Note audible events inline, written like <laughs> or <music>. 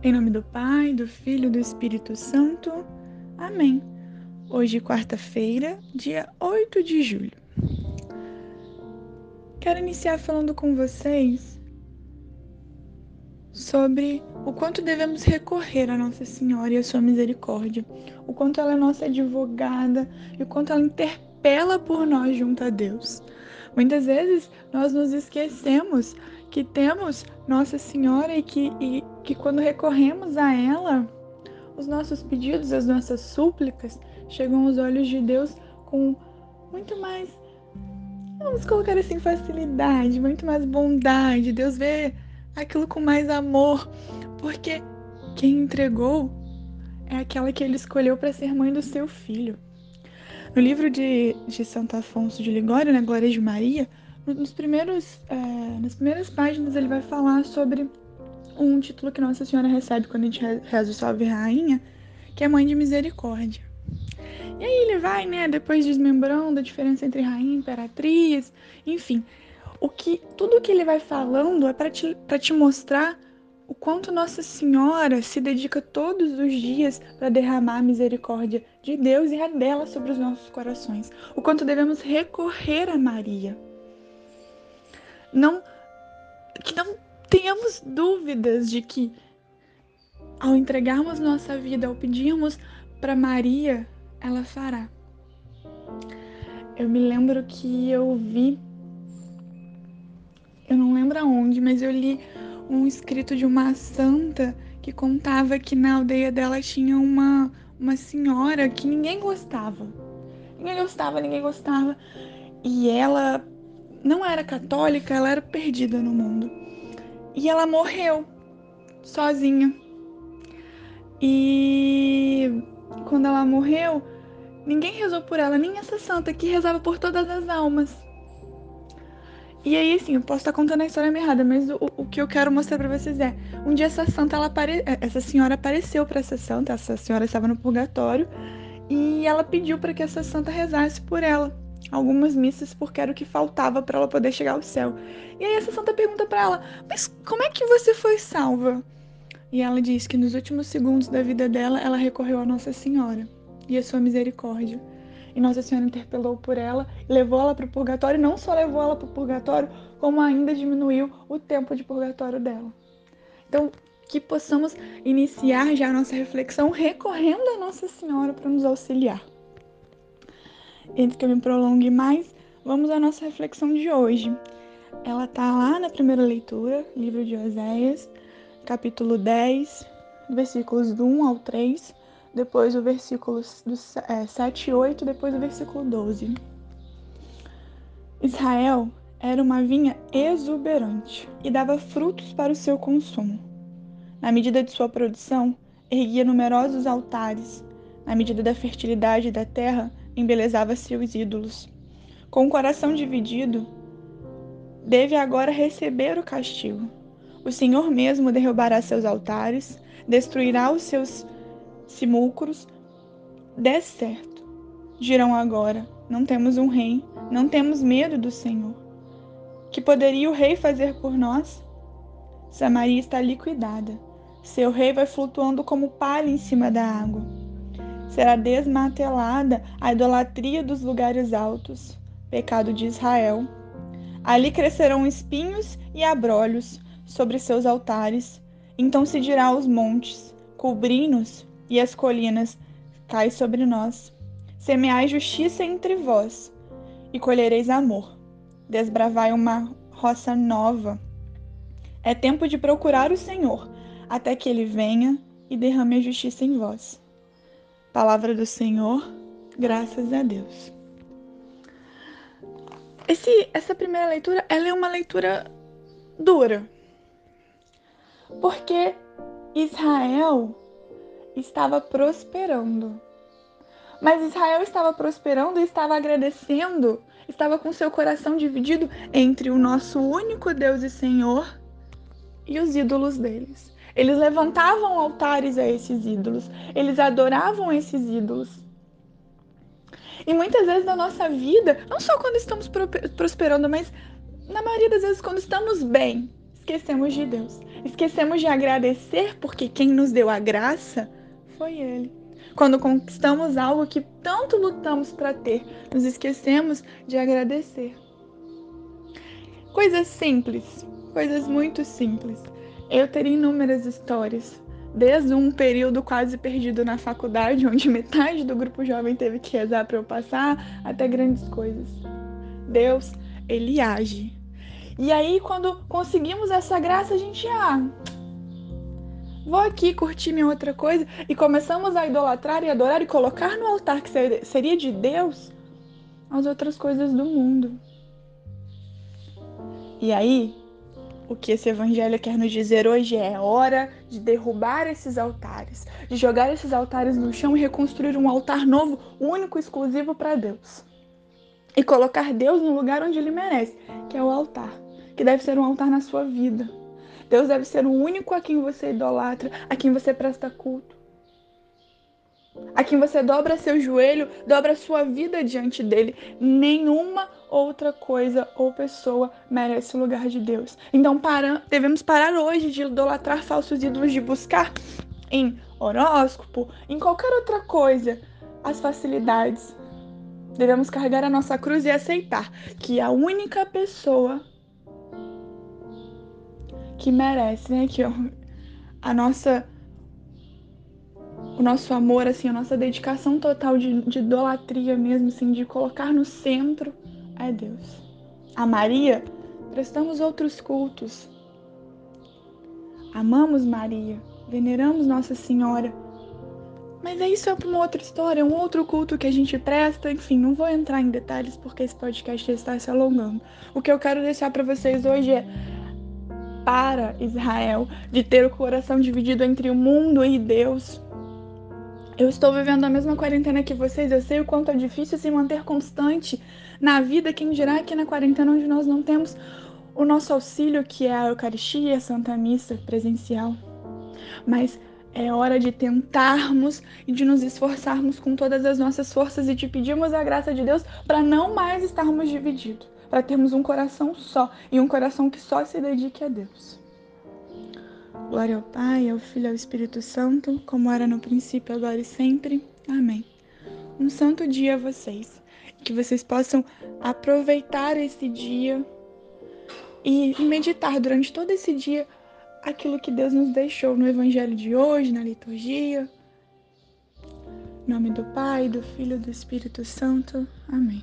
Em nome do Pai, do Filho e do Espírito Santo. Amém. Hoje, quarta-feira, dia 8 de julho. Quero iniciar falando com vocês sobre o quanto devemos recorrer a Nossa Senhora e a sua misericórdia, o quanto ela é nossa advogada e o quanto ela interpela por nós junto a Deus. Muitas vezes nós nos esquecemos que temos Nossa Senhora e que, e, que quando recorremos a ela, os nossos pedidos, as nossas súplicas chegam aos olhos de Deus com muito mais, vamos colocar assim, facilidade, muito mais bondade. Deus vê aquilo com mais amor, porque quem entregou é aquela que ele escolheu para ser mãe do seu filho. No livro de, de Santo Afonso de Ligório, na Glória de Maria, nos primeiros, é, nas primeiras páginas ele vai falar sobre um título que Nossa Senhora recebe quando a gente reza o Salve Rainha, que é Mãe de Misericórdia. E aí ele vai, né, depois desmembrando a diferença entre rainha e imperatriz, enfim. O que, tudo que ele vai falando é para te, te mostrar o quanto Nossa Senhora se dedica todos os dias para derramar a misericórdia de Deus e a dela sobre os nossos corações. O quanto devemos recorrer a Maria não que não tenhamos dúvidas de que ao entregarmos nossa vida, ao pedirmos para Maria, ela fará. Eu me lembro que eu vi, eu não lembro aonde, mas eu li um escrito de uma santa que contava que na aldeia dela tinha uma, uma senhora que ninguém gostava. Ninguém gostava, ninguém gostava. E ela não era católica, ela era perdida no mundo. E ela morreu sozinha. E quando ela morreu, ninguém rezou por ela, nem essa santa que rezava por todas as almas. E aí, assim, eu posso estar contando a história errada, mas o, o que eu quero mostrar para vocês é: um dia essa santa, ela apare... essa senhora apareceu para essa santa, essa senhora estava no purgatório, e ela pediu para que essa santa rezasse por ela algumas missas porque era o que faltava para ela poder chegar ao céu. E aí essa santa pergunta para ela: "Mas como é que você foi salva?" E ela diz que nos últimos segundos da vida dela, ela recorreu a Nossa Senhora e a sua misericórdia. E Nossa Senhora interpelou por ela, levou ela para o purgatório, e não só levou ela para o purgatório, como ainda diminuiu o tempo de purgatório dela. Então, que possamos iniciar já a nossa reflexão recorrendo a Nossa Senhora para nos auxiliar antes que eu me prolongue mais, vamos à nossa reflexão de hoje. Ela está lá na primeira leitura, livro de Oséias, capítulo 10, versículos do 1 ao 3, depois o versículo do, é, 7 e 8, depois o versículo 12. Israel era uma vinha exuberante e dava frutos para o seu consumo. Na medida de sua produção, erguia numerosos altares. Na medida da fertilidade da terra, embelezava seus ídolos. Com o coração dividido, deve agora receber o castigo. O Senhor mesmo derrubará seus altares, destruirá os seus simulcros. Dê certo. Dirão agora: não temos um rei, não temos medo do Senhor. Que poderia o rei fazer por nós? Samaria está liquidada. Seu rei vai flutuando como palha em cima da água será desmatelada a idolatria dos lugares altos, pecado de Israel. Ali crescerão espinhos e abrolhos sobre seus altares. Então se dirá aos montes: cobri-nos, e as colinas: cai sobre nós. Semeai justiça entre vós, e colhereis amor. Desbravai uma roça nova. É tempo de procurar o Senhor, até que ele venha e derrame a justiça em vós. Palavra do Senhor, graças a Deus. Esse, essa primeira leitura, ela é uma leitura dura. Porque Israel estava prosperando. Mas Israel estava prosperando e estava agradecendo, estava com seu coração dividido entre o nosso único Deus e Senhor e os ídolos deles. Eles levantavam altares a esses ídolos, eles adoravam esses ídolos. E muitas vezes na nossa vida, não só quando estamos prosperando, mas na maioria das vezes quando estamos bem, esquecemos de Deus. Esquecemos de agradecer porque quem nos deu a graça foi Ele. Quando conquistamos algo que tanto lutamos para ter, nos esquecemos de agradecer. Coisas simples, coisas muito simples. Eu teria inúmeras histórias, desde um período quase perdido na faculdade, onde <laughs> metade do grupo jovem teve que rezar para eu passar, até grandes coisas. Deus, ele age. E aí, quando conseguimos essa graça, a gente, ah, vou aqui curtir minha outra coisa e começamos a idolatrar e adorar e colocar no altar que seria de Deus as outras coisas do mundo. E aí, o que esse evangelho quer nos dizer hoje é hora de derrubar esses altares, de jogar esses altares no chão e reconstruir um altar novo, único, exclusivo para Deus. E colocar Deus no lugar onde ele merece, que é o altar, que deve ser um altar na sua vida. Deus deve ser o único a quem você idolatra, a quem você presta culto. A quem você dobra seu joelho, dobra sua vida diante dele. Nenhuma outra coisa ou pessoa merece o lugar de Deus. Então para, devemos parar hoje de idolatrar falsos ídolos, de buscar em horóscopo, em qualquer outra coisa, as facilidades. Devemos carregar a nossa cruz e aceitar que a única pessoa que merece, né? Que a nossa o nosso amor, assim, a nossa dedicação total de, de idolatria mesmo, assim, de colocar no centro é Deus. A Maria, prestamos outros cultos. Amamos Maria, veneramos Nossa Senhora. Mas é isso é uma outra história, é um outro culto que a gente presta. Enfim, não vou entrar em detalhes porque esse podcast está se alongando. O que eu quero deixar para vocês hoje é para Israel de ter o coração dividido entre o mundo e Deus. Eu estou vivendo a mesma quarentena que vocês, eu sei o quanto é difícil se manter constante na vida, quem dirá aqui na quarentena onde nós não temos o nosso auxílio, que é a Eucaristia a Santa Missa presencial. Mas é hora de tentarmos e de nos esforçarmos com todas as nossas forças e de pedirmos a graça de Deus para não mais estarmos divididos para termos um coração só e um coração que só se dedique a Deus. Glória ao Pai, ao Filho e ao Espírito Santo, como era no princípio, agora e sempre. Amém. Um santo dia a vocês. Que vocês possam aproveitar esse dia e meditar durante todo esse dia aquilo que Deus nos deixou no Evangelho de hoje, na liturgia. Em nome do Pai, do Filho e do Espírito Santo. Amém.